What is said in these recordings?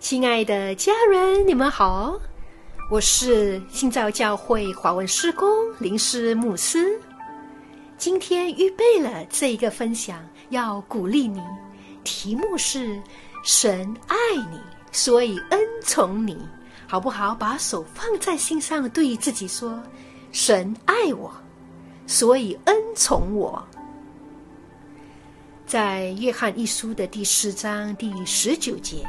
亲爱的家人，你们好，我是新造教会华文施工林师牧师。今天预备了这一个分享，要鼓励你，题目是“神爱你，所以恩宠你”，好不好？把手放在心上，对自己说：“神爱我，所以恩宠我。”在约翰一书的第四章第十九节。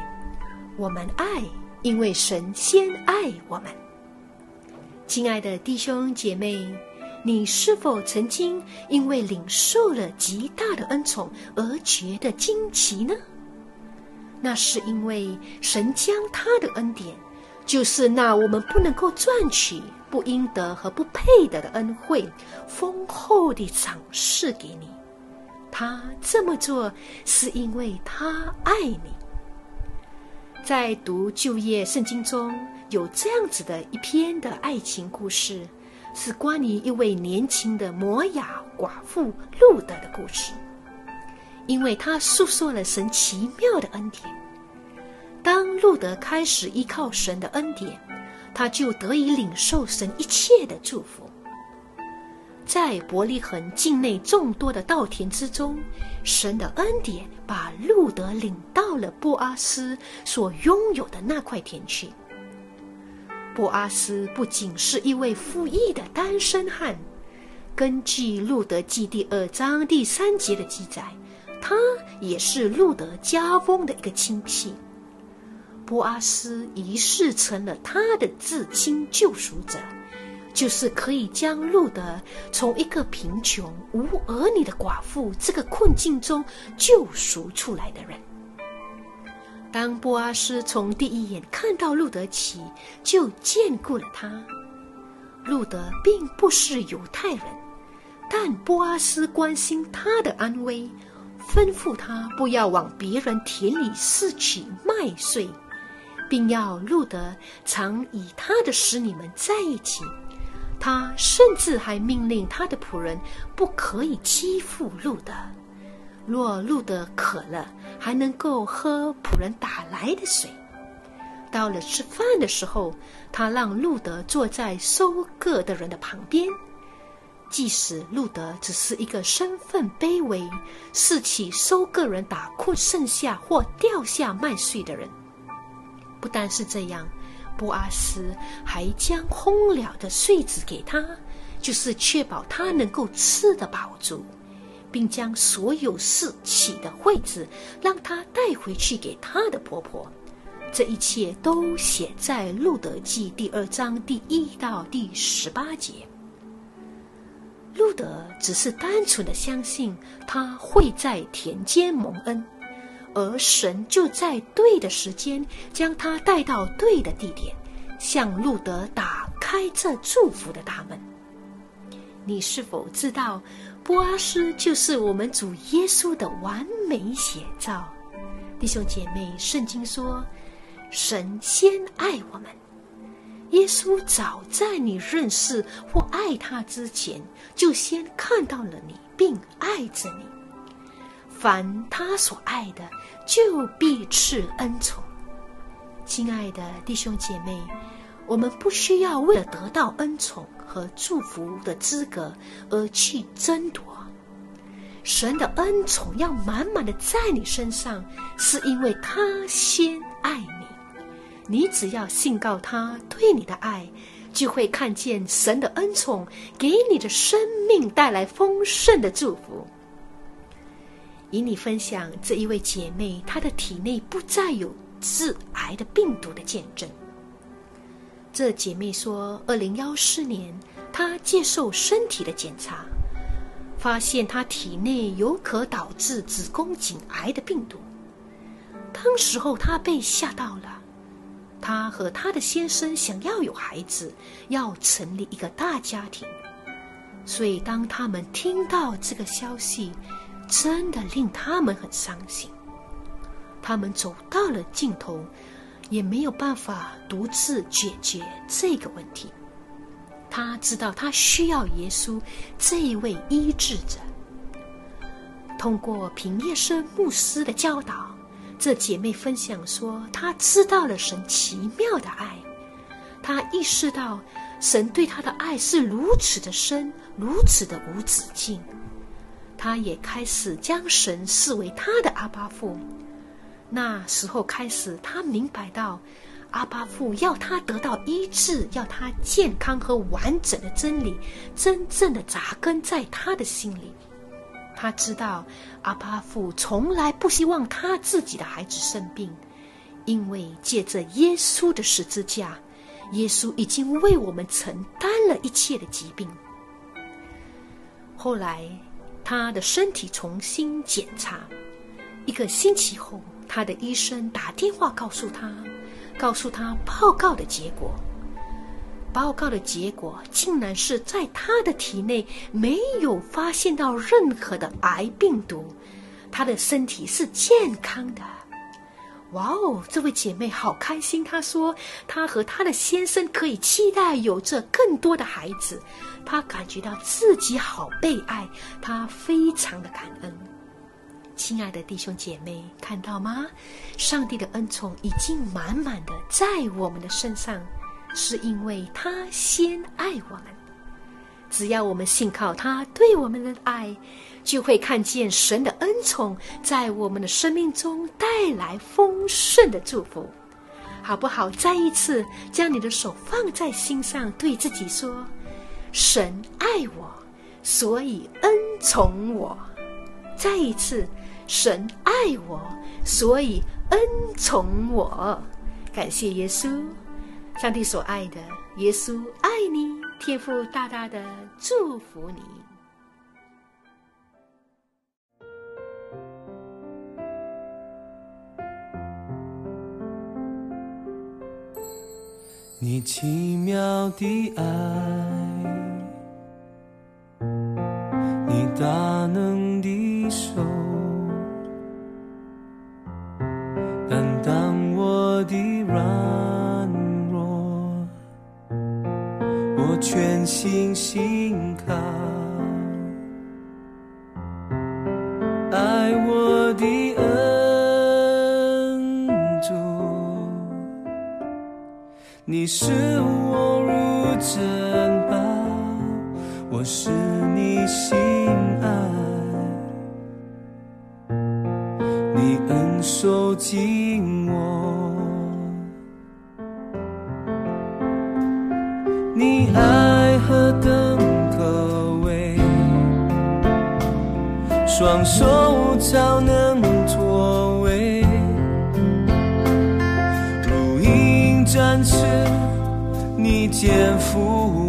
我们爱，因为神先爱我们。亲爱的弟兄姐妹，你是否曾经因为领受了极大的恩宠而觉得惊奇呢？那是因为神将他的恩典，就是那我们不能够赚取、不应得和不配得的恩惠，丰厚地赏赐给你。他这么做，是因为他爱你。在读旧业圣经中有这样子的一篇的爱情故事，是关于一位年轻的摩雅寡妇路德的故事。因为他诉说了神奇妙的恩典，当路德开始依靠神的恩典，他就得以领受神一切的祝福。在伯利恒境内众多的稻田之中，神的恩典把路德领到了波阿斯所拥有的那块田去。波阿斯不仅是一位富裕的单身汉，根据路德记第二章第三节的记载，他也是路德家翁的一个亲戚。波阿斯一世成了他的至亲救赎者。就是可以将路德从一个贫穷无儿女的寡妇这个困境中救赎出来的人。当波阿斯从第一眼看到路德起，就眷顾了他。路德并不是犹太人，但波阿斯关心他的安危，吩咐他不要往别人田里拾取麦穗，并要路德常与他的使女们在一起。他甚至还命令他的仆人不可以欺负路德。若路德渴了，还能够喝仆人打来的水。到了吃饭的时候，他让路德坐在收割的人的旁边，即使路德只是一个身份卑微、是起收割人打哭剩下或掉下麦穗的人。不但是这样。布阿斯还将烘了的穗子给他，就是确保他能够吃得饱足，并将所有拾起的惠子让他带回去给他的婆婆。这一切都写在《路德记》第二章第一到第十八节。路德只是单纯的相信他会在田间蒙恩。而神就在对的时间将他带到对的地点，向路德打开这祝福的大门。你是否知道，波阿斯就是我们主耶稣的完美写照？弟兄姐妹，圣经说，神先爱我们，耶稣早在你认识或爱他之前，就先看到了你，并爱着你。凡他所爱的，就必赐恩宠。亲爱的弟兄姐妹，我们不需要为了得到恩宠和祝福的资格而去争夺。神的恩宠要满满的在你身上，是因为他先爱你。你只要信告他对你的爱，就会看见神的恩宠给你的生命带来丰盛的祝福。与你分享这一位姐妹，她的体内不再有致癌的病毒的见证。这姐妹说，二零幺四年她接受身体的检查，发现她体内有可导致子宫颈癌的病毒。当时候她被吓到了，她和她的先生想要有孩子，要成立一个大家庭，所以当他们听到这个消息。真的令他们很伤心，他们走到了尽头，也没有办法独自解决这个问题。他知道他需要耶稣这一位医治者。通过平叶生牧师的教导，这姐妹分享说，她知道了神奇妙的爱，她意识到神对她的爱是如此的深，如此的无止境。他也开始将神视为他的阿巴父。那时候开始，他明白到阿巴父要他得到医治，要他健康和完整的真理，真正的扎根在他的心里。他知道阿巴父从来不希望他自己的孩子生病，因为借着耶稣的十字架，耶稣已经为我们承担了一切的疾病。后来，他的身体重新检查，一个星期后，他的医生打电话告诉他，告诉他报告的结果。报告的结果竟然是在他的体内没有发现到任何的癌病毒，他的身体是健康的。哇哦，这位姐妹好开心！她说，她和她的先生可以期待有着更多的孩子，她感觉到自己好被爱，她非常的感恩。亲爱的弟兄姐妹，看到吗？上帝的恩宠已经满满的在我们的身上。是因为他先爱我们，只要我们信靠他对我们的爱，就会看见神的恩宠在我们的生命中带来丰盛的祝福，好不好？再一次将你的手放在心上，对自己说：“神爱我，所以恩宠我。”再一次，神爱我，所以恩宠我。感谢耶稣。上帝所爱的耶稣爱你，天父大大的祝福你。你奇妙的爱，全心信靠，爱我的恩主，你视我如珍宝，我是你心爱，你恩手紧双手早能托位，如鹰展翅，你肩负